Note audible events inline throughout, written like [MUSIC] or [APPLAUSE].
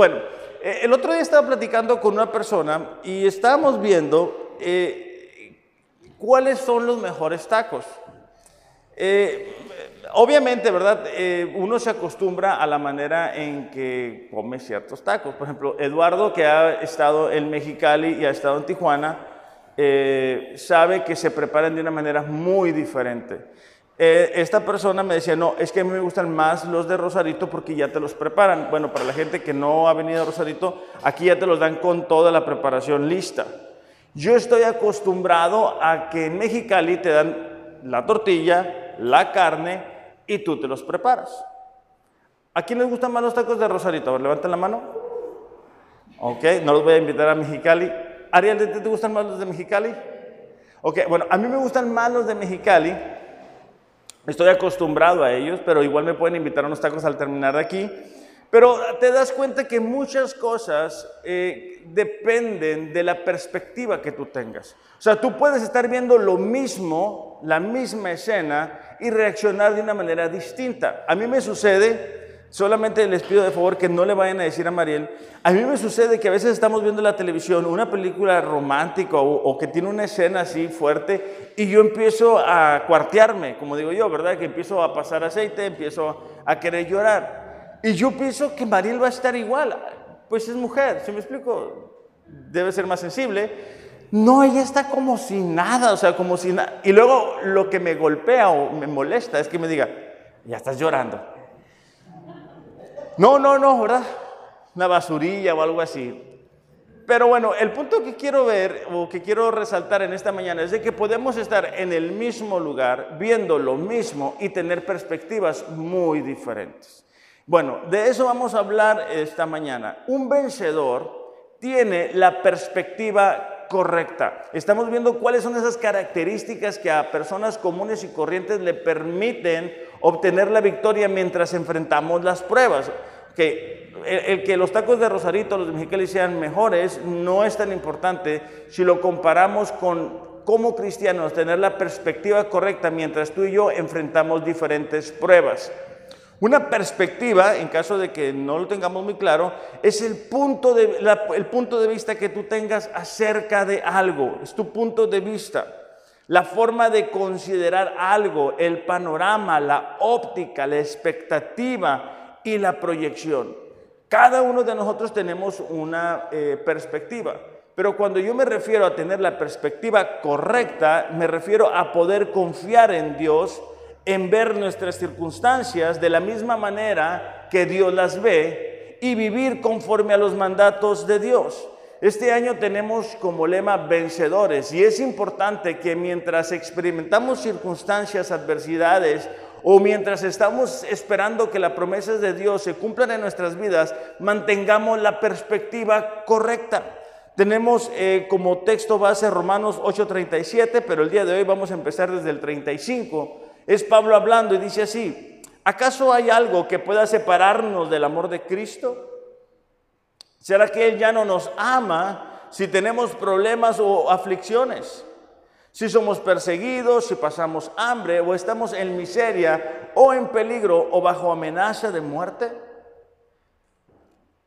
Bueno, eh, el otro día estaba platicando con una persona y estábamos viendo eh, cuáles son los mejores tacos. Eh, obviamente, ¿verdad? uno se acostumbra a la manera en que come ciertos tacos. Por ejemplo, Eduardo, que ha estado en Mexicali y ha estado en Tijuana, sabe que se preparan de una manera muy diferente. Eh, esta persona me decía, no, es que a mí me gustan más los de Rosarito porque ya te los preparan. Bueno, para la gente que no ha venido a Rosarito, aquí ya te los dan con toda la preparación lista. Yo estoy acostumbrado a que en Mexicali te dan la tortilla, la carne y tú te los preparas. ¿A quién les gustan más los tacos de Rosarito? A ver, levanten la mano. Ok, no los voy a invitar a Mexicali. Ariel, ¿te gustan más los de Mexicali? Ok, bueno, a mí me gustan más los de Mexicali Estoy acostumbrado a ellos, pero igual me pueden invitar a unos tacos al terminar de aquí. Pero te das cuenta que muchas cosas eh, dependen de la perspectiva que tú tengas. O sea, tú puedes estar viendo lo mismo, la misma escena, y reaccionar de una manera distinta. A mí me sucede Solamente les pido de favor que no le vayan a decir a Mariel. A mí me sucede que a veces estamos viendo la televisión una película romántica o, que tiene una escena así fuerte y yo empiezo a cuartearme, como digo yo, ¿verdad? Que empiezo a pasar aceite, empiezo a querer llorar. Y yo pienso que Mariel va a estar igual. Pues es mujer, si me explico, debe ser más sensible. No, ella está como si nada, o sea, como si nada. Y luego lo que me golpea o me molesta es que me diga, ya estás llorando. No, no, no, ¿verdad? Una basurilla o algo así. Pero bueno, el punto que quiero ver o que quiero resaltar en esta mañana es de que podemos estar en el mismo lugar, viendo lo mismo y tener perspectivas muy diferentes. Bueno, de eso vamos a hablar esta mañana. Un vencedor tiene la perspectiva correcta. Estamos viendo cuáles son esas características que a personas comunes y corrientes le permiten obtener la victoria mientras enfrentamos las pruebas. Que el, que los tacos de Rosarito, los de Mexicali sean mejores, no es tan importante si lo comparamos con como cristianos tener la perspectiva correcta mientras tú y yo enfrentamos diferentes pruebas. Una perspectiva, en caso de que no lo tengamos muy claro, es el punto de, el punto de vista que tú tengas acerca de algo, es tu punto de vista la forma de considerar algo, el panorama, la óptica, la expectativa y la proyección. Cada uno de nosotros tenemos una eh, perspectiva, pero cuando yo me refiero a tener la perspectiva correcta, me refiero a poder confiar en Dios, en ver nuestras circunstancias de la misma manera que Dios las ve y vivir conforme a los mandatos de Dios. Este año tenemos como lema vencedores y es importante que mientras experimentamos circunstancias, adversidades o mientras estamos esperando que las promesas de Dios se cumplan en nuestras vidas, mantengamos la perspectiva correcta. Tenemos eh, como texto base Romanos 8:37, pero el día de hoy vamos a empezar desde el 35. Es Pablo hablando y dice así, ¿acaso hay algo que pueda separarnos del amor de Cristo? ¿Será que Él ya no nos ama si tenemos problemas o aflicciones? Si somos perseguidos, si pasamos hambre o estamos en miseria o en peligro o bajo amenaza de muerte.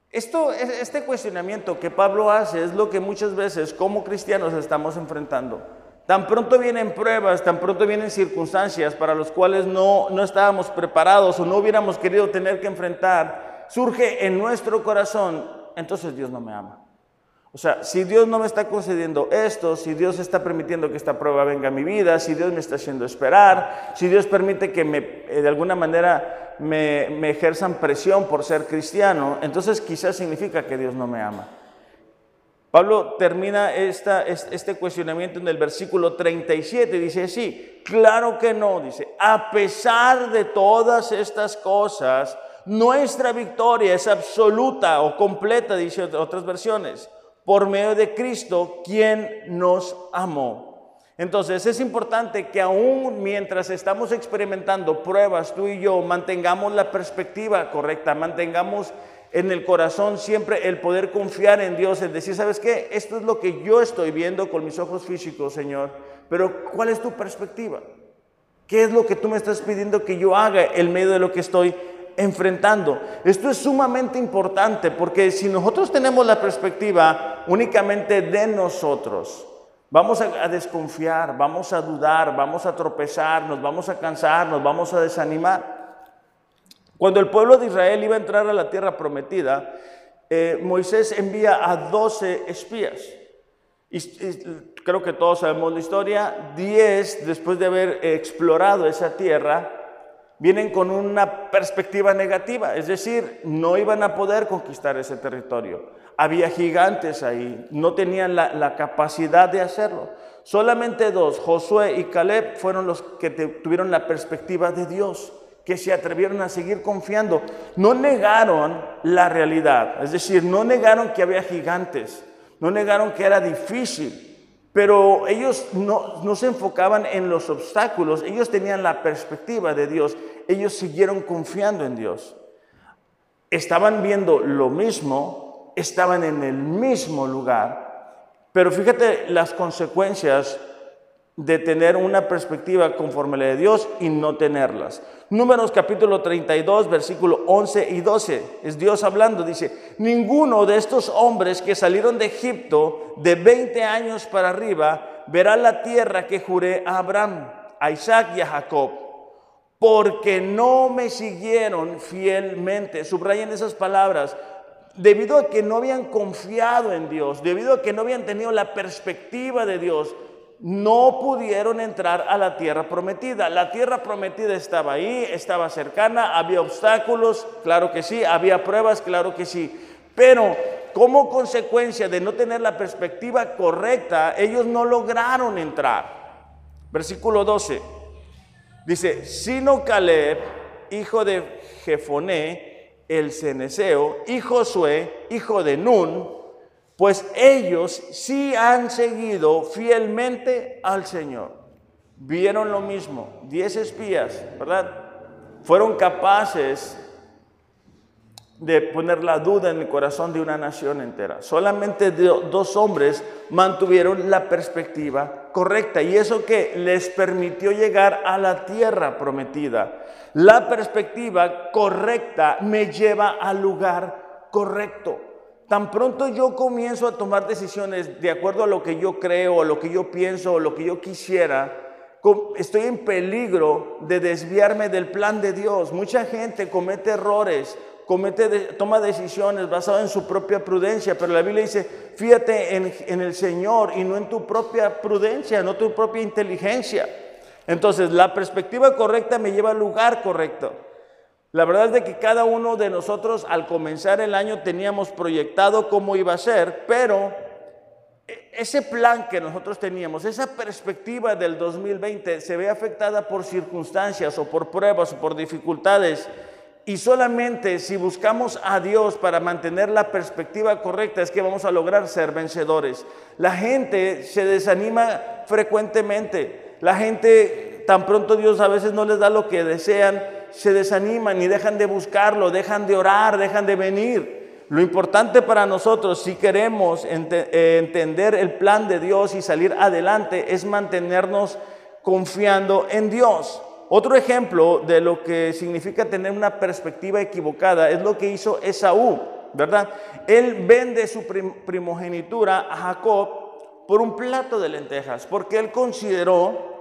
Esto, este cuestionamiento que Pablo hace es lo que muchas veces como cristianos estamos enfrentando. Tan pronto vienen pruebas, tan pronto vienen circunstancias para las cuales no, no estábamos preparados o no hubiéramos querido tener que enfrentar, surge en nuestro corazón entonces Dios no me ama. O sea, si Dios no me está concediendo esto, si Dios está permitiendo que esta prueba venga a mi vida, si Dios me está haciendo esperar, si Dios permite que eh, de alguna manera me, ejerzan presión por ser cristiano, entonces quizás significa que Dios no me ama. Pablo termina esta, este cuestionamiento en el versículo 37, dice así, claro que no, dice, a pesar de todas estas cosas, nuestra victoria es absoluta o completa, dice otras versiones, por medio de Cristo, quien nos amó. Entonces es importante que aún mientras estamos experimentando pruebas, tú y yo, mantengamos la perspectiva correcta, mantengamos en el corazón siempre el poder confiar en Dios, el decir, ¿sabes qué? Esto es lo que yo estoy viendo con mis ojos físicos, Señor, pero ¿cuál es tu perspectiva? ¿Qué es lo que tú me estás pidiendo que yo haga en medio de lo que estoy enfrentando. Esto es sumamente importante porque si nosotros tenemos la perspectiva únicamente de nosotros, vamos a, desconfiar, vamos a dudar, vamos a tropezar, nos vamos a cansar, nos vamos a desanimar. Cuando el pueblo de Israel iba a entrar a la tierra prometida, eh, Moisés envía a 12 espías. Y, creo que todos sabemos la historia. 10, después de haber explorado esa tierra, vienen con una perspectiva negativa, es decir, no iban a poder conquistar ese territorio. Había gigantes ahí, no tenían la, capacidad de hacerlo. Solamente dos, Josué y Caleb, fueron los que tuvieron la perspectiva de Dios que se atrevieron a seguir confiando. No negaron la realidad, es decir, no negaron que había gigantes, no negaron que era difícil, pero ellos no, no, se enfocaban en los obstáculos, ellos tenían la perspectiva de Dios, ellos siguieron confiando en Dios. Estaban viendo lo mismo, estaban en el mismo lugar, pero fíjate las consecuencias de tener una perspectiva conforme a la de Dios y no tenerlas. Números capítulo 32, versículo 11 y 12. Es Dios hablando, dice, ninguno de estos hombres que salieron de Egipto de 20 años para arriba verá la tierra que juré a Abraham, a Isaac y a Jacob, porque no me siguieron fielmente. Subrayen esas palabras. Debido a que no habían confiado en Dios, debido a que no habían tenido la perspectiva de Dios, no pudieron entrar a la tierra prometida. La tierra prometida estaba ahí, estaba cercana, había obstáculos, claro que sí, había pruebas, claro que sí. Pero como consecuencia de no tener la perspectiva correcta, ellos no lograron entrar. Versículo 12. Dice, sino Caleb, hijo de Jefoné, el ceneseo, y Josué, hijo de Nun, pues ellos sí han seguido fielmente al Señor. Vieron lo mismo, diez espías, ¿verdad? Fueron capaces de poner la duda en el corazón de una nación entera. Solamente dos hombres mantuvieron la perspectiva correcta y eso que les permitió llegar a la tierra prometida. La perspectiva correcta me lleva al lugar correcto. Tan pronto yo comienzo a tomar decisiones de acuerdo a lo que yo creo, a lo que yo pienso, o lo que yo quisiera, estoy en peligro de desviarme del plan de Dios. Mucha gente comete errores, comete, toma decisiones basadas en su propia prudencia, pero la Biblia dice, fíjate en, en el Señor y no en tu propia prudencia, no tu propia inteligencia. Entonces, la perspectiva correcta me lleva al lugar correcto. La verdad es de que cada uno de nosotros al comenzar el año teníamos proyectado cómo iba a ser, pero ese plan que nosotros teníamos, esa perspectiva del 2020 se ve afectada por circunstancias o por pruebas o por dificultades. Y solamente si buscamos a Dios para mantener la perspectiva correcta es que vamos a lograr ser vencedores. La gente se desanima frecuentemente. La gente, tan pronto Dios a veces no les da lo que desean, se desaniman y dejan de buscarlo, dejan de orar, dejan de venir. Lo importante para nosotros, si queremos eh, entender el plan de Dios y salir adelante, es mantenernos confiando en Dios. Otro ejemplo de lo que significa tener una perspectiva equivocada es lo que hizo Esaú, ¿verdad? Él vende su primogenitura a Jacob por un plato de lentejas, porque él consideró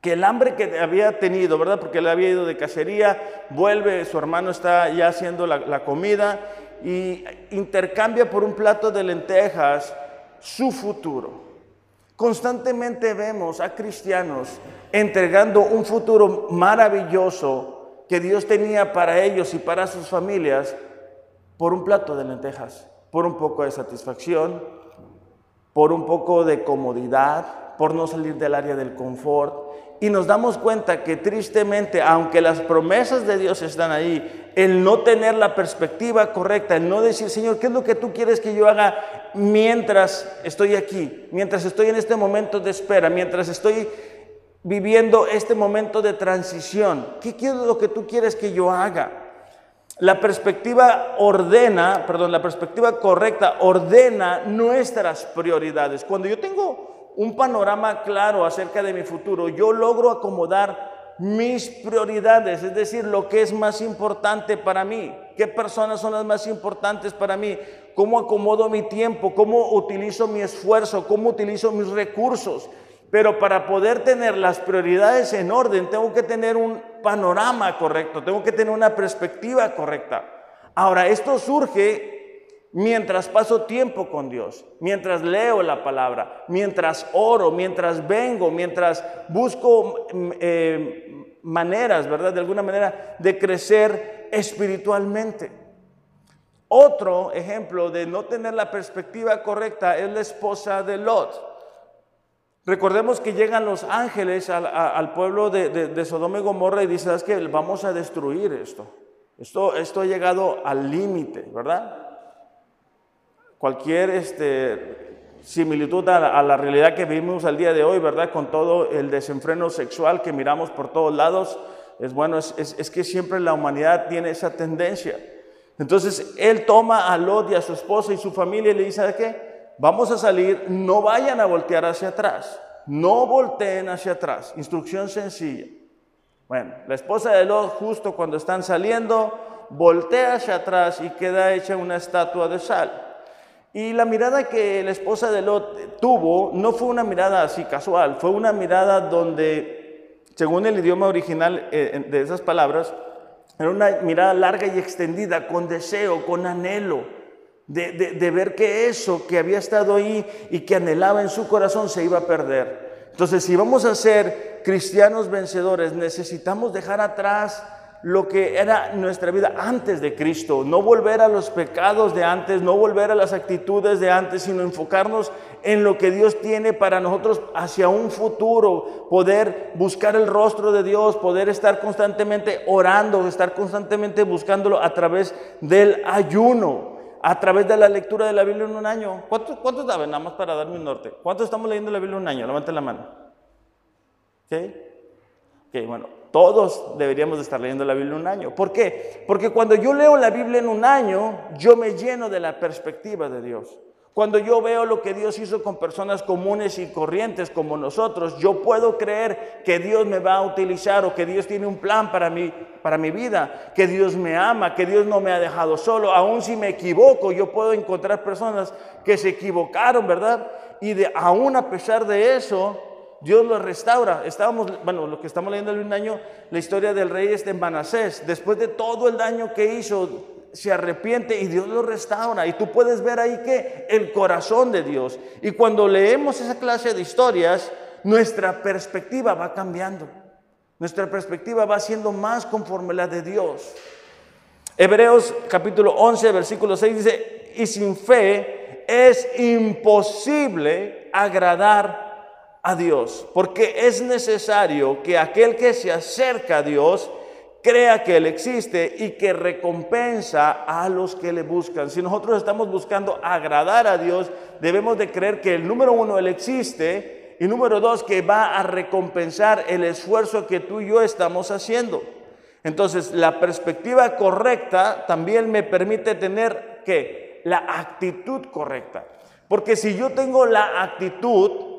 que el hambre que había tenido, ¿verdad? Porque él había ido de cacería, vuelve, su hermano está ya haciendo la, comida y intercambia por un plato de lentejas su futuro. Constantemente vemos a cristianos entregando un futuro maravilloso que Dios tenía para ellos y para sus familias por un plato de lentejas, por un poco de satisfacción, por un poco de comodidad, por no salir del área del confort. Y nos damos cuenta que tristemente, aunque las promesas de Dios están ahí, el no tener la perspectiva correcta, el no decir, Señor, ¿qué es lo que tú quieres que yo haga mientras estoy aquí, mientras estoy en este momento de espera, mientras estoy viviendo este momento de transición? ¿Qué es lo que tú quieres que yo haga? La perspectiva ordena, perdón, la perspectiva correcta ordena nuestras prioridades. Cuando yo tengo un panorama claro acerca de mi futuro, yo logro acomodar mis prioridades, es decir, lo que es más importante para mí, qué personas son las más importantes para mí, cómo acomodo mi tiempo, cómo utilizo mi esfuerzo, cómo utilizo mis recursos. Pero para poder tener las prioridades en orden, tengo que tener un panorama correcto, tengo que tener una perspectiva correcta. Ahora, esto surge mientras paso tiempo con Dios, mientras leo la palabra, mientras oro, mientras vengo, mientras busco mm, eh, maneras, ¿verdad? De alguna manera de crecer espiritualmente. Otro ejemplo de no tener la perspectiva correcta es la esposa de Lot. Recordemos que llegan los ángeles al, pueblo de, Sodoma y Gomorra y dicen, ¿sabes que Vamos a destruir. Esto, esto ha llegado al límite, ¿verdad? Cualquier este, similitud a la, realidad que vivimos al día de hoy, ¿verdad? Con todo el desenfreno sexual que miramos por todos lados, es bueno, es, que siempre la humanidad tiene esa tendencia. Entonces, él toma a Lot y a su esposa y su familia y le dice, ¿de qué? Vamos a salir, no vayan a voltear hacia atrás, no volteen hacia atrás. Instrucción sencilla. Bueno, la esposa de Lot, justo cuando están saliendo, voltea hacia atrás y queda hecha una estatua de sal. Y la mirada que la esposa de Lot tuvo no fue una mirada así casual, fue una mirada donde, según el idioma original eh, de esas palabras, era una mirada larga y extendida, con deseo, con anhelo, de, de ver que eso que había estado ahí y que anhelaba en su corazón se iba a perder. Entonces, si vamos a ser cristianos vencedores, necesitamos dejar atrás lo que era nuestra vida antes de Cristo, no volver a los pecados de antes, no volver a las actitudes de antes, sino enfocarnos en lo que Dios tiene para nosotros hacia un futuro, poder buscar el rostro de Dios, poder estar constantemente orando, estar constantemente buscándolo a través del ayuno, a través de la lectura de la Biblia en un año. ¿Cuántos, cuántos daban? Nada más para darme un norte. ¿Cuántos estamos leyendo la Biblia en un año? Levanten la mano. ¿Ok? Ok, bueno, todos deberíamos de estar leyendo la Biblia un año. ¿Por qué? Porque cuando yo leo la Biblia en un año, yo me lleno de la perspectiva de Dios. Cuando yo veo lo que Dios hizo con personas comunes y corrientes como nosotros, yo puedo creer que Dios me va a utilizar o que Dios tiene un plan para mí, para mi vida, que Dios me ama, que Dios no me ha dejado solo. Aún si me equivoco, yo puedo encontrar personas que se equivocaron, ¿verdad? Y de, aún a pesar de eso, Dios lo restaura. Estábamos, bueno, lo que estamos leyendo en un año, la historia del rey este Manasés. Después de todo el daño que hizo, se arrepiente y Dios lo restaura. Y tú puedes ver ahí que el corazón de Dios. Y cuando leemos esa clase de historias, nuestra perspectiva va cambiando. Nuestra perspectiva va siendo más conforme la de Dios. Hebreos capítulo 11, versículo 6 dice, y sin fe es imposible agradar a Dios, porque es necesario que aquel que se acerca a Dios crea que Él existe y que recompensa a los que le buscan. Si nosotros estamos buscando agradar a Dios, debemos de creer que el número uno, Él existe, y número dos, que va a recompensar el esfuerzo que tú y yo estamos haciendo. Entonces, la perspectiva correcta también me permite tener que la actitud correcta. Porque si yo tengo la actitud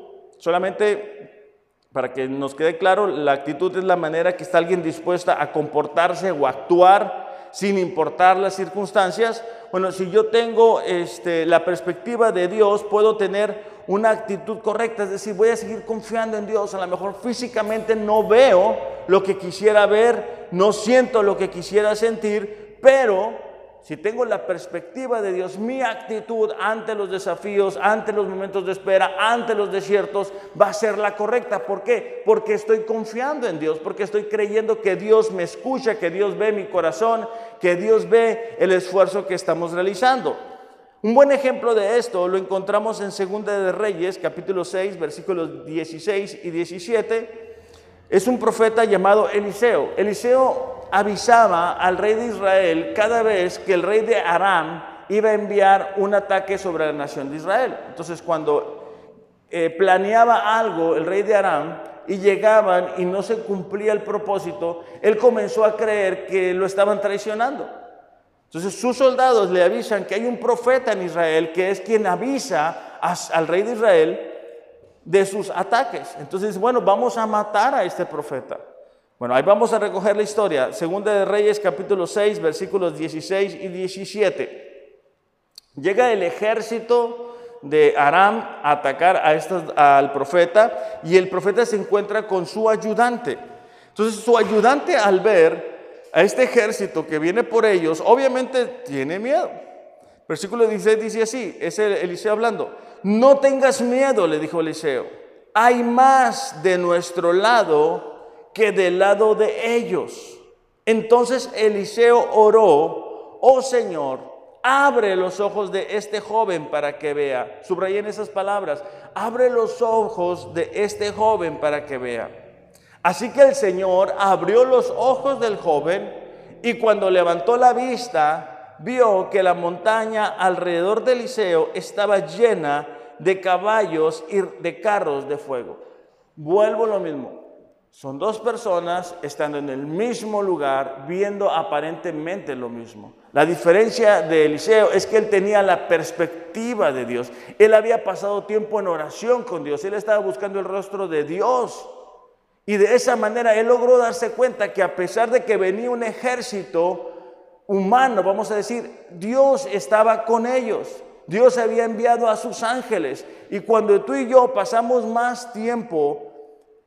Solamente para que nos quede claro, la actitud es la manera que está alguien dispuesta a comportarse o actuar sin importar las circunstancias. Bueno, si yo tengo este, la perspectiva de Dios, puedo tener una actitud correcta, es decir, voy a seguir confiando en Dios. A lo mejor físicamente no veo lo que quisiera ver, no siento lo que quisiera sentir, pero si tengo la perspectiva de Dios, mi actitud ante los desafíos, ante los momentos de espera, ante los desiertos, va a ser la correcta. ¿Por qué? Porque estoy confiando en Dios, porque estoy creyendo que Dios me escucha, que Dios ve mi corazón, que Dios ve el esfuerzo que estamos realizando. Un buen ejemplo de esto lo encontramos en Segunda de Reyes, capítulo 6, versículos 16 y 17. Es un profeta llamado Eliseo. Eliseo avisaba al rey de Israel cada vez que el rey de Aram iba a enviar un ataque sobre la nación de Israel. Entonces cuando eh, planeaba algo el rey de Aram y llegaban y no se cumplía el propósito, él comenzó a creer que lo estaban traicionando. Entonces sus soldados le avisan que hay un profeta en Israel que es quien avisa al rey de Israel de sus ataques. Entonces, bueno, vamos a matar a este profeta. Bueno, ahí vamos a recoger la historia. Segunda de Reyes, capítulo 6, versículos 16 y 17. Llega el ejército de Aram a atacar a al profeta y el profeta se encuentra con su ayudante. Entonces su ayudante al ver a este ejército que viene por ellos, obviamente tiene miedo. Versículo 16 dice así, es Eliseo hablando, no tengas miedo, le dijo Eliseo, hay más de nuestro lado que del lado de ellos. Entonces Eliseo oró, oh Señor, abre los ojos de este joven para que vea. Subrayen esas palabras, abre los ojos de este joven para que vea. Así que el Señor abrió los ojos del joven y cuando levantó la vista, vio que la montaña alrededor de Eliseo estaba llena de caballos y de carros de fuego. Vuelvo lo mismo. Son dos personas estando en el mismo lugar, viendo aparentemente lo mismo. La diferencia de Eliseo es que él tenía la perspectiva de Dios. Él había pasado tiempo en oración con Dios. Él estaba buscando el rostro de Dios. Y de esa manera él logró darse cuenta que a pesar de que venía un ejército humano, vamos a decir, Dios estaba con ellos. Dios había enviado a sus ángeles. Y cuando tú y yo pasamos más tiempo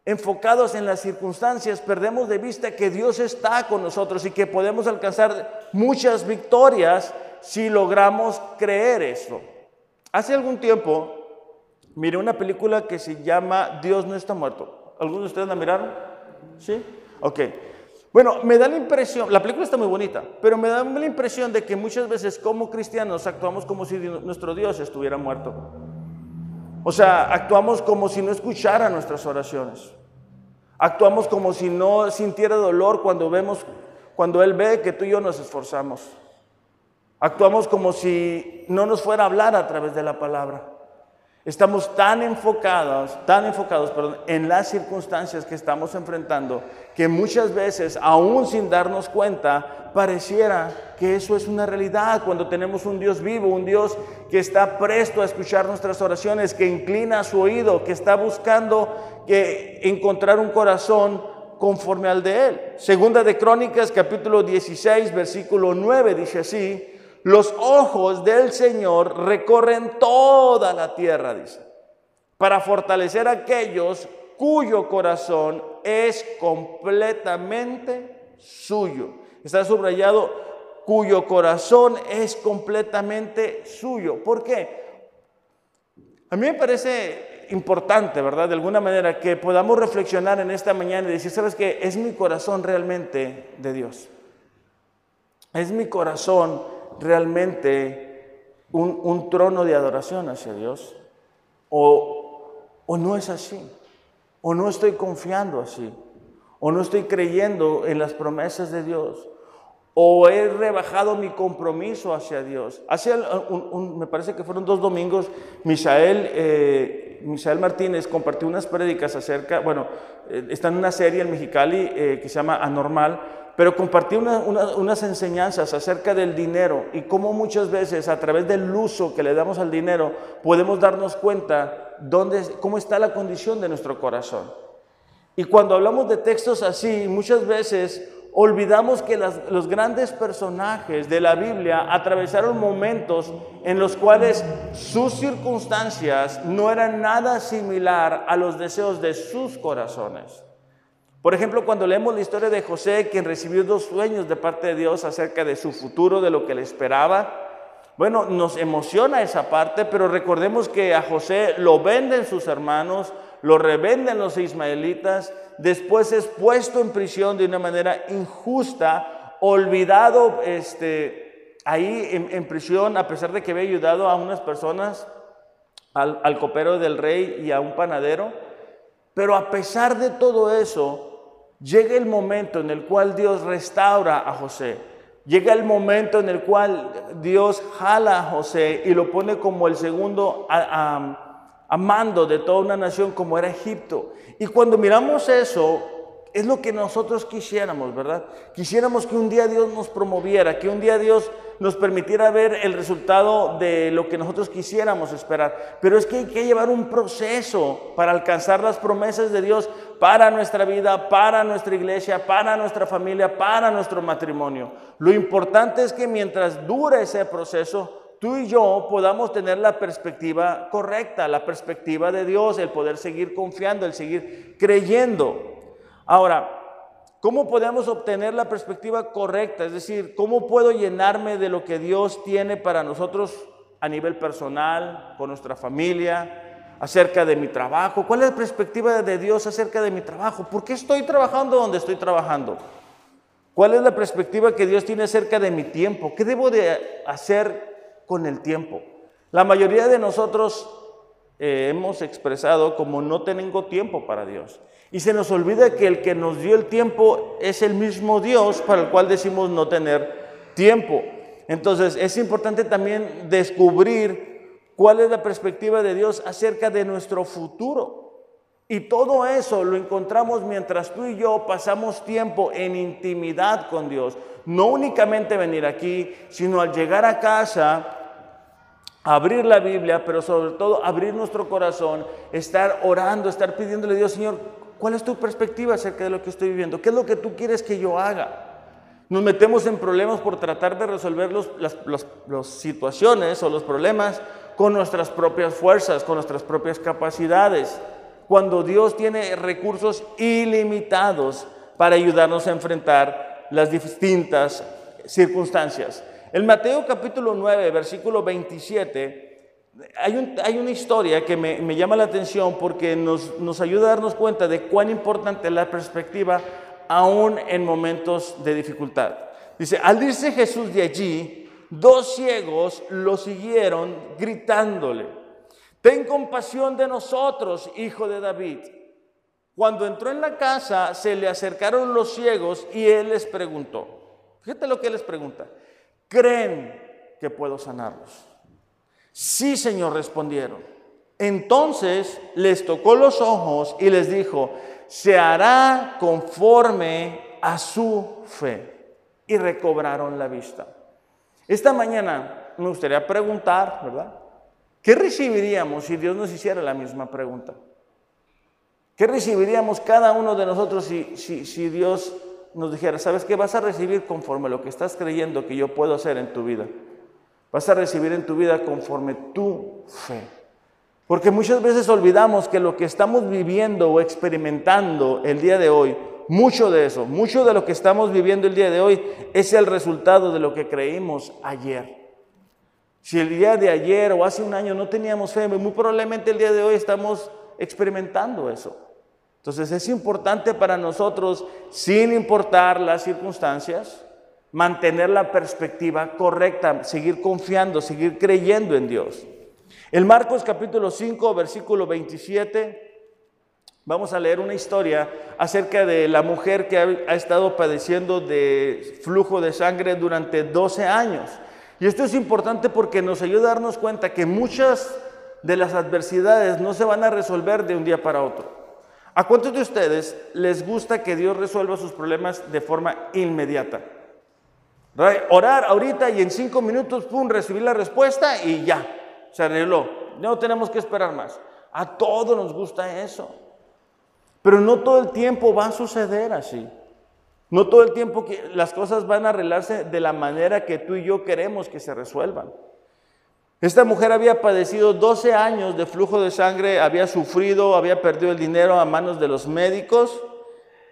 enfocados en las circunstancias, perdemos de vista que Dios está con nosotros y que podemos alcanzar muchas victorias si logramos creer eso. Hace algún tiempo miré una película que se llama Dios no está muerto. ¿Algunos de ustedes la miraron? ¿Sí? Ok. Bueno, me da la impresión, la película está muy bonita, pero me da la impresión de que muchas veces como cristianos actuamos como si nuestro Dios estuviera muerto. O sea, actuamos como si no escuchara nuestras oraciones. Actuamos como si no sintiera dolor cuando vemos, cuando Él ve que tú y yo nos esforzamos. Actuamos como si no nos fuera a hablar a través de la palabra. Estamos tan enfocados, tan enfocados perdón, en las circunstancias que estamos enfrentando que muchas veces, aún sin darnos cuenta, pareciera que eso es una realidad cuando tenemos un Dios vivo, un Dios que está presto a escuchar nuestras oraciones, que inclina su oído, que está buscando que encontrar un corazón conforme al de Él. Segunda de Crónicas, capítulo 16, versículo 9, dice así. Los ojos del Señor recorren toda la tierra, dice, para fortalecer a aquellos cuyo corazón es completamente suyo. Está subrayado, cuyo corazón es completamente suyo. ¿Por qué? A mí me parece importante, ¿verdad? De alguna manera que podamos reflexionar en esta mañana y decir, ¿sabes qué? Es mi corazón realmente de Dios. Es mi corazón realmente un, trono de adoración hacia Dios? O, ¿O no es así? ¿O no estoy confiando así? ¿O no estoy creyendo en las promesas de Dios? ¿O he rebajado mi compromiso hacia Dios? Hace un, me parece que fueron dos domingos, Misael, eh, Misael Martínez compartió unas prédicas acerca, bueno, eh, está en una serie en Mexicali eh, que se llama Anormal, pero compartí unas enseñanzas acerca del dinero y cómo muchas veces a través del uso que le damos al dinero podemos darnos cuenta dónde, cómo está la condición de nuestro corazón. Y cuando hablamos de textos así, muchas veces olvidamos que los grandes personajes de la Biblia atravesaron momentos en los cuales sus circunstancias no eran nada similar a los deseos de sus corazones. Por ejemplo, cuando leemos la historia de José, quien recibió dos sueños de parte de Dios acerca de su futuro, de lo que le esperaba, bueno, nos emociona esa parte, pero recordemos que a José lo venden sus hermanos, lo revenden los ismaelitas, después es puesto en prisión de una manera injusta, olvidado este, ahí en, prisión, a pesar de que había ayudado a unas personas, al, al copero del rey y a un panadero. Pero a pesar de todo eso, Llega el momento en el cual Dios restaura a José. Llega el momento en el cual Dios jala a José y lo pone como el segundo a, mando de toda una nación como era Egipto. Y cuando miramos eso, es lo que nosotros quisiéramos, ¿verdad? Quisiéramos que un día Dios nos promoviera, que un día Dios nos permitiera ver el resultado de lo que nosotros quisiéramos esperar. Pero es que hay que llevar un proceso para alcanzar las promesas de Dios para nuestra vida, para nuestra iglesia, para nuestra familia, para nuestro matrimonio. Lo importante es que mientras dure ese proceso, tú y yo podamos tener la perspectiva correcta, la perspectiva de Dios, el poder seguir confiando, el seguir creyendo. Ahora, ¿cómo podemos obtener la perspectiva correcta? Es decir, ¿cómo puedo llenarme de lo que Dios tiene para nosotros a nivel personal, con nuestra familia, acerca de mi trabajo? ¿Cuál es la perspectiva de Dios acerca de mi trabajo? ¿Por qué estoy trabajando donde estoy trabajando? ¿Cuál es la perspectiva que Dios tiene acerca de mi tiempo? ¿Qué debo de hacer con el tiempo? La mayoría de nosotros eh, hemos expresado como no tengo tiempo para Dios. Y se nos olvida que el que nos dio el tiempo es el mismo Dios para el cual decimos no tener tiempo. Entonces es importante también descubrir cuál es la perspectiva de Dios acerca de nuestro futuro. Y todo eso lo encontramos mientras tú y yo pasamos tiempo en intimidad con Dios. No únicamente venir aquí, sino al llegar a casa, abrir la Biblia, pero sobre todo abrir nuestro corazón, estar orando, estar pidiéndole a Dios, Señor, ¿cuál es tu perspectiva acerca de lo que estoy viviendo? ¿Qué es lo que tú quieres que yo haga? Nos metemos en problemas por tratar de resolver las, situaciones o los problemas con nuestras propias fuerzas, con nuestras propias capacidades, cuando Dios tiene recursos ilimitados para ayudarnos a enfrentar las distintas circunstancias. En Mateo capítulo 9, versículo 27, hay, una historia que me, llama la atención porque nos, nos ayuda a darnos cuenta de cuán importante es la perspectiva aún en momentos de dificultad. Dice, al irse Jesús de allí, dos ciegos lo siguieron gritándole, ten compasión de nosotros, hijo de David. Cuando entró en la casa, se le acercaron los ciegos y él les preguntó, fíjate lo que él les pregunta, ¿creen que puedo sanarlos? Sí, Señor, respondieron. Entonces les tocó los ojos y les dijo, se hará conforme a su fe. Y recobraron la vista. Esta mañana me gustaría preguntar, ¿verdad? ¿Qué recibiríamos si Dios nos hiciera la misma pregunta? ¿Qué recibiríamos cada uno de nosotros si, si Dios nos dijera, ¿sabes qué? Vas a recibir conforme lo que estás creyendo que yo puedo hacer en tu vida. Vas a recibir en tu vida conforme tu fe. Porque muchas veces olvidamos que lo que estamos viviendo o experimentando el día de hoy, mucho de eso, mucho de lo que estamos viviendo el día de hoy es el resultado de lo que creímos ayer. Si el día de ayer o hace un año no teníamos fe, muy probablemente el día de hoy estamos experimentando eso. Entonces es importante para nosotros, sin importar las circunstancias, mantener la perspectiva correcta, seguir confiando, seguir creyendo en Dios. En Marcos capítulo 5, versículo 27, vamos a leer una historia acerca de la mujer que ha, estado padeciendo de flujo de sangre durante 12 años. Y esto es importante porque nos ayuda a darnos cuenta que muchas de las adversidades no se van a resolver de un día para otro. ¿A cuántos de ustedes les gusta que Dios resuelva sus problemas de forma inmediata? Orar ahorita y en cinco minutos, pum, recibir la respuesta y ya, se arregló. No tenemos que esperar más. A todos nos gusta eso. Pero no todo el tiempo va a suceder así. No todo el tiempo que las cosas van a arreglarse de la manera que tú y yo queremos que se resuelvan. Esta mujer había padecido 12 años de flujo de sangre, había sufrido, había perdido el dinero a manos de los médicos.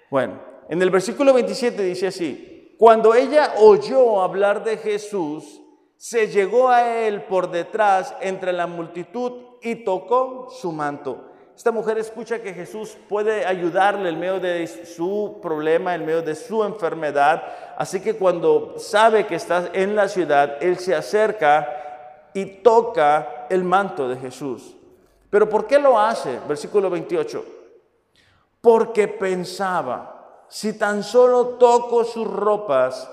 Bueno, en el versículo 27 dice así, cuando ella oyó hablar de Jesús, se llegó a él por detrás entre la multitud y tocó su manto. Esta mujer escucha que Jesús puede ayudarle en medio de su problema, en medio de su enfermedad. Así que cuando sabe que está en la ciudad, él se acerca y toca el manto de Jesús. ¿Pero por qué lo hace? Versículo 28. Porque pensaba, si tan solo toco sus ropas,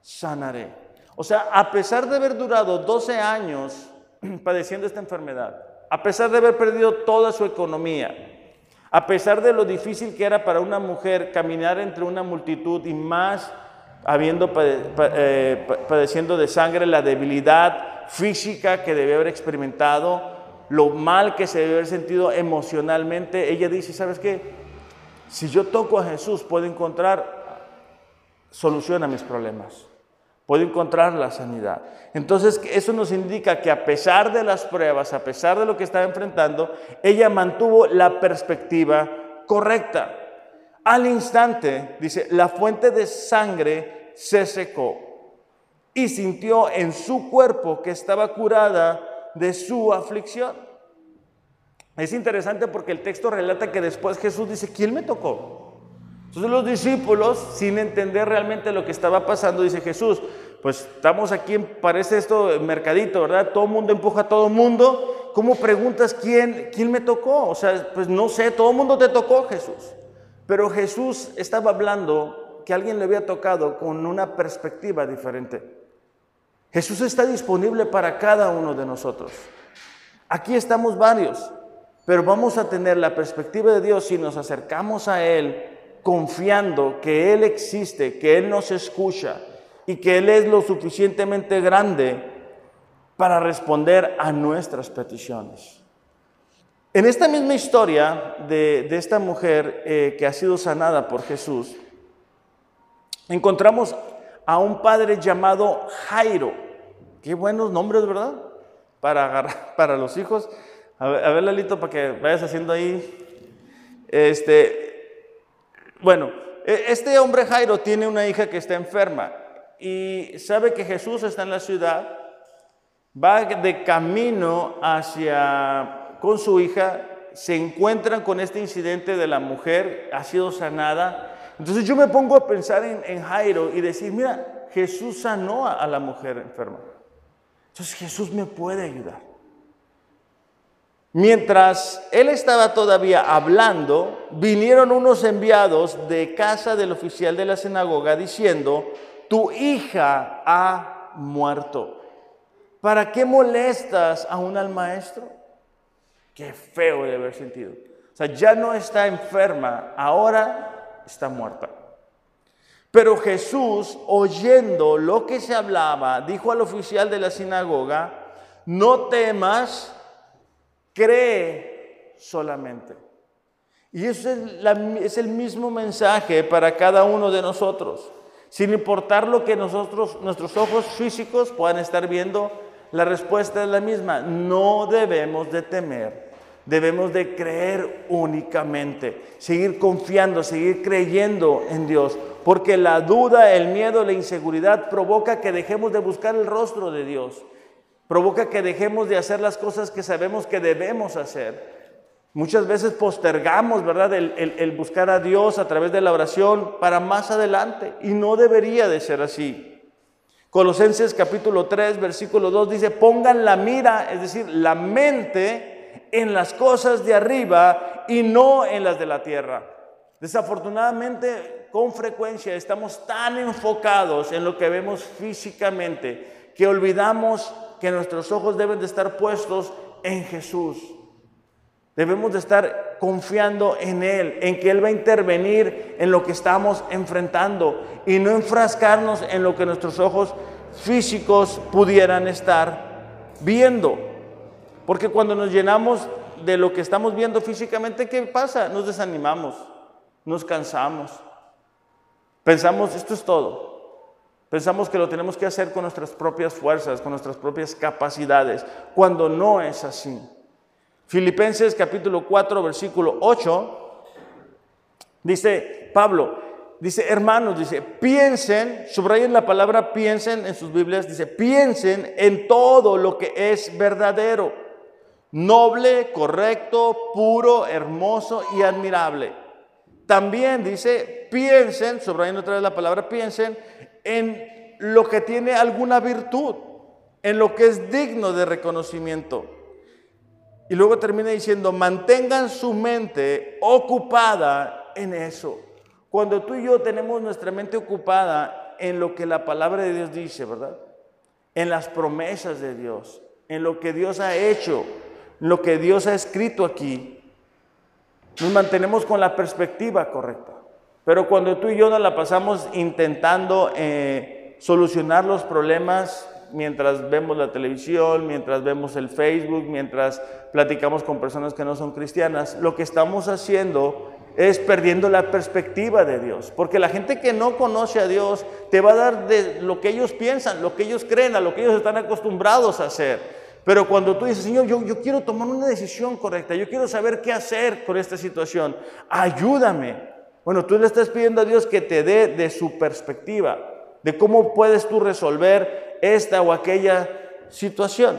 sanaré. O sea, a pesar de haber durado 12 años [CLEARS THROAT] padeciendo esta enfermedad, a pesar de haber perdido toda su economía, A pesar de lo difícil que era para una mujer caminar entre una multitud y más habiendo eh, padeciendo de sangre la debilidad física que debe haber experimentado, lo mal que se debe haber sentido emocionalmente, ella dice, ¿sabes qué? Si yo toco a Jesús, puedo encontrar solución a mis problemas. Puedo encontrar la sanidad. Entonces, eso nos indica que a pesar de las pruebas, a pesar de lo que estaba enfrentando, ella mantuvo la perspectiva correcta. Al instante, dice, la fuente de sangre se secó y sintió en su cuerpo que estaba curada de su aflicción. Es interesante porque el texto relata que después Jesús dice, ¿quién me tocó? Entonces los discípulos, sin entender realmente lo que estaba pasando, dice Jesús, pues estamos aquí, parece esto mercadito, ¿verdad? Todo mundo empuja a todo mundo. ¿Cómo preguntas quién, quién me tocó? O sea, pues no sé, todo mundo te tocó, Jesús. Pero Jesús estaba hablando que alguien le había tocado con una perspectiva diferente. Jesús está disponible para cada uno de nosotros. Aquí estamos varios, pero vamos a tener la perspectiva de Dios si nos acercamos a Él confiando que Él existe, que Él nos escucha y que Él es lo suficientemente grande para responder a nuestras peticiones. En esta misma historia de, esta mujer eh, que ha sido sanada por Jesús, encontramos a un padre llamado Jairo. Qué buenos nombres, ¿verdad? Para, [LAUGHS] para los hijos. A ver, a ver, Lalito, para que vayas haciendo ahí. Este, bueno, e, este hombre Jairo tiene una hija que está enferma y sabe que Jesús está en la ciudad, va de camino hacia con su hija, se encuentran con este incidente de la mujer, ha sido sanada. Entonces yo me pongo a pensar en, Jairo y decir, mira, Jesús sanó a la mujer enferma. Entonces Jesús me puede ayudar. Mientras él estaba todavía hablando, vinieron unos enviados de casa del oficial de la sinagoga diciendo, tu hija ha muerto. ¿Para qué molestas aún al maestro? Qué feo de haber sentido. O sea, ya no está enferma, ahora está muerta. Pero Jesús, oyendo lo que se hablaba, dijo al oficial de la sinagoga, no temas, cree solamente. Y eso es, el mismo mensaje para cada uno de nosotros. Sin importar lo que nosotros, nuestros ojos físicos puedan estar viendo, la respuesta es la misma. No debemos de temer, debemos de creer únicamente, seguir confiando, seguir creyendo en Dios, porque la duda, el miedo, la inseguridad provoca que dejemos de buscar el rostro de Dios provoca que dejemos de hacer las cosas que sabemos que debemos hacer. Muchas veces postergamos, ¿verdad?, el, buscar a Dios a través de la oración para más adelante y no debería de ser así. Colosenses capítulo 3, versículo 2 dice, pongan la mira, es decir, la mente en las cosas de arriba y no en las de la tierra. Desafortunadamente, con frecuencia estamos tan enfocados en lo que vemos físicamente que olvidamos que nuestros ojos deben de estar puestos en Jesús. Debemos de estar confiando en Él, en que Él va a intervenir en lo que estamos enfrentando y no enfrascarnos en lo que nuestros ojos físicos pudieran estar viendo. Porque cuando nos llenamos de lo que estamos viendo físicamente, ¿qué pasa? Nos desanimamos, nos cansamos, pensamos, esto es todo. Pensamos que lo tenemos que hacer con nuestras propias fuerzas, con nuestras propias capacidades, cuando no es así. Filipenses capítulo 4, versículo 8, dice Pablo, dice hermanos, dice, piensen, subrayen la palabra piensen en sus Biblias, dice, piensen en todo lo que es verdadero, noble, correcto, puro, hermoso y admirable. También dice, piensen, subrayen otra vez la palabra piensen, en lo que tiene alguna virtud, en lo que es digno de reconocimiento. Y luego termina diciendo, mantengan su mente ocupada en eso. Cuando tú y yo tenemos nuestra mente ocupada en lo que la palabra de Dios dice, ¿verdad? En las promesas de Dios, en lo que Dios ha hecho, lo que Dios ha escrito aquí, nos mantenemos con la perspectiva correcta. Pero cuando tú y yo nos la pasamos intentando eh, solucionar los problemas mientras vemos la televisión, mientras vemos el Facebook, mientras platicamos con personas que no son cristianas, lo que estamos haciendo es perdiendo la perspectiva de Dios. Porque la gente que no conoce a Dios te va a dar de lo que ellos piensan, lo que ellos creen, a lo que ellos están acostumbrados a hacer. Pero cuando tú dices, Señor, yo, yo quiero tomar una decisión correcta, yo quiero saber qué hacer con esta situación, ayúdame. Bueno, tú le estás pidiendo a Dios que te dé de su perspectiva, de cómo puedes tú resolver esta o aquella situación.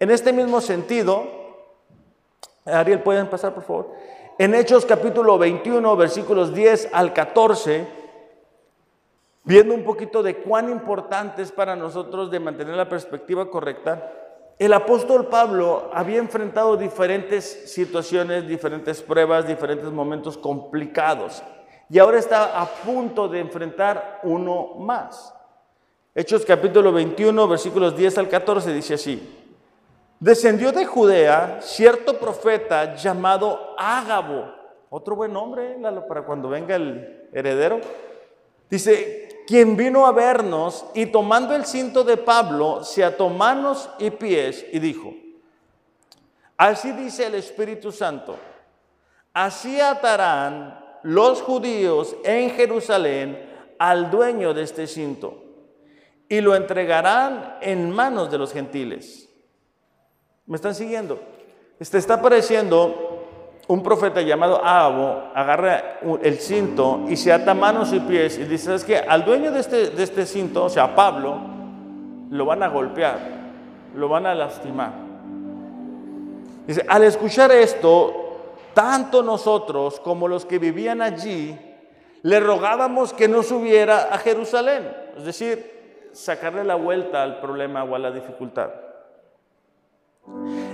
En este mismo sentido, Ariel, ¿pueden pasar por favor? En Hechos capítulo 21, versículos 10 al 14, viendo un poquito de cuán importante es para nosotros de mantener la perspectiva correcta, el apóstol Pablo había enfrentado diferentes situaciones, diferentes pruebas, diferentes momentos complicados. Y ahora está a punto de enfrentar uno más. Hechos capítulo 21, versículos 10 al 14 dice así. Descendió de Judea cierto profeta llamado Ágabo. Otro buen nombre para cuando venga el heredero. Dice, quien vino a vernos y tomando el cinto de Pablo, se ató manos y pies y dijo, así dice el Espíritu Santo, así atarán los judíos en Jerusalén al dueño de este cinto y lo entregarán en manos de los gentiles. ¿Me están siguiendo? Este está apareciendo un profeta llamado Abo agarra el cinto y se ata manos y pies y dice, es que al dueño de este, de este cinto, o sea, Pablo, lo van a golpear, lo van a lastimar. Dice, al escuchar esto, tanto nosotros como los que vivían allí, le rogábamos que no subiera a Jerusalén, es decir, sacarle la vuelta al problema o a la dificultad.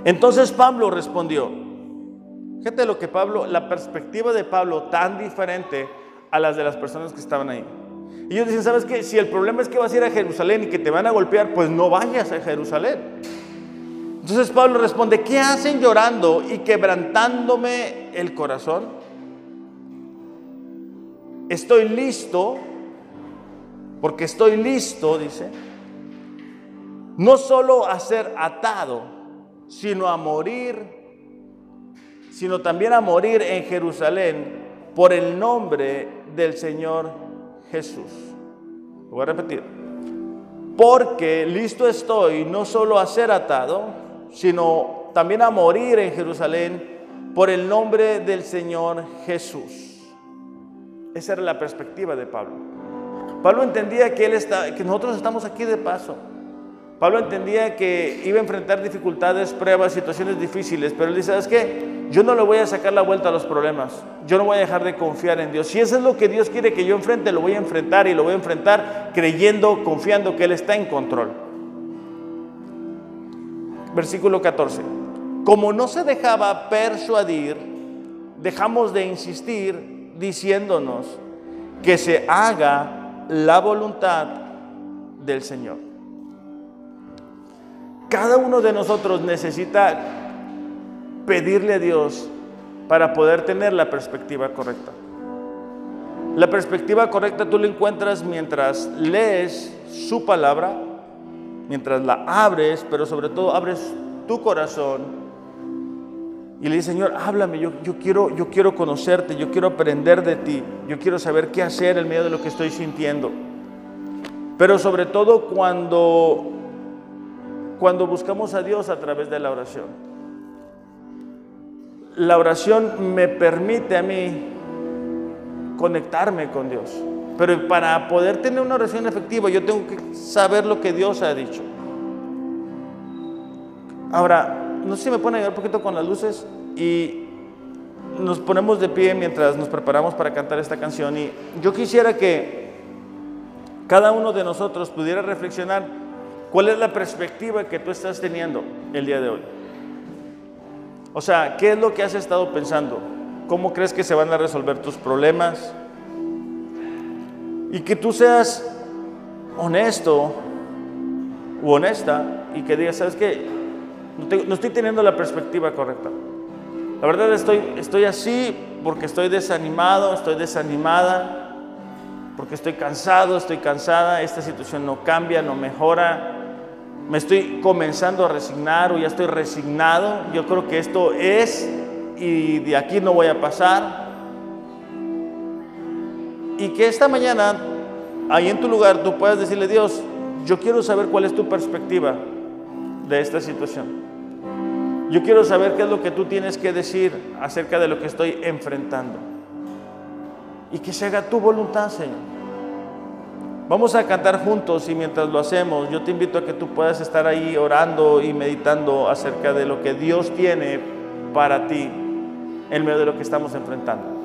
Entonces Pablo respondió, Fíjate lo que Pablo, la perspectiva de Pablo tan diferente a las de las personas que estaban ahí. Y ellos dicen, ¿sabes qué? Si el problema es que vas a ir a Jerusalén y que te van a golpear, pues no vayas a Jerusalén. Entonces Pablo responde, ¿qué hacen llorando y quebrantándome el corazón? Estoy listo, porque estoy listo, dice, no solo a ser atado, sino a morir sino también a morir en Jerusalén por el nombre del Señor Jesús. Voy a repetir. Porque listo estoy no solo a ser atado, sino también a morir en Jerusalén por el nombre del Señor Jesús. Esa era la perspectiva de Pablo. Pablo entendía que, él está, que nosotros estamos aquí de paso. Pablo entendía que iba a enfrentar dificultades, pruebas, situaciones difíciles, pero él dice, ¿sabes qué? Yo no le voy a sacar la vuelta a los problemas. Yo no voy a dejar de confiar en Dios. Si eso es lo que Dios quiere que yo enfrente, lo voy a enfrentar y lo voy a enfrentar creyendo, confiando que Él está en control. Versículo 14. Como no se dejaba persuadir, dejamos de insistir diciéndonos que se haga la voluntad del Señor. Cada uno de nosotros necesita pedirle a Dios para poder tener la perspectiva correcta. La perspectiva correcta tú la encuentras mientras lees su palabra, mientras la abres, pero sobre todo abres tu corazón y le dices, Señor, háblame, yo, yo, quiero, yo quiero conocerte, yo quiero aprender de ti, yo quiero saber qué hacer en medio de lo que estoy sintiendo. Pero sobre todo cuando, cuando buscamos a Dios a través de la oración la oración me permite a mí conectarme con Dios. Pero para poder tener una oración efectiva, yo tengo que saber lo que Dios ha dicho. Ahora, no sé si me pueden ayudar un poquito con las luces y nos ponemos de pie mientras nos preparamos para cantar esta canción. Y yo quisiera que cada uno de nosotros pudiera reflexionar cuál es la perspectiva que tú estás teniendo el día de hoy. O sea, ¿qué es lo que has estado pensando? ¿Cómo crees que se van a resolver tus problemas? Y que tú seas honesto u honesta y que digas, ¿sabes qué? No, estoy teniendo la perspectiva correcta. La verdad estoy, estoy así porque estoy desanimado, estoy desanimada, porque estoy cansado, estoy cansada, esta situación no cambia, no mejora, me estoy comenzando a resignar o ya estoy resignado, yo creo que esto es y de aquí no voy a pasar. Y que esta mañana, ahí en tu lugar, tú puedas decirle, Dios, yo quiero saber cuál es tu perspectiva de esta situación. Yo quiero saber qué es lo que tú tienes que decir acerca de lo que estoy enfrentando. Y que se haga tu voluntad, Señor. Vamos a cantar juntos y mientras lo hacemos, yo te invito a que tú puedas estar ahí orando y meditando acerca de lo que Dios tiene para ti en medio de lo que estamos enfrentando.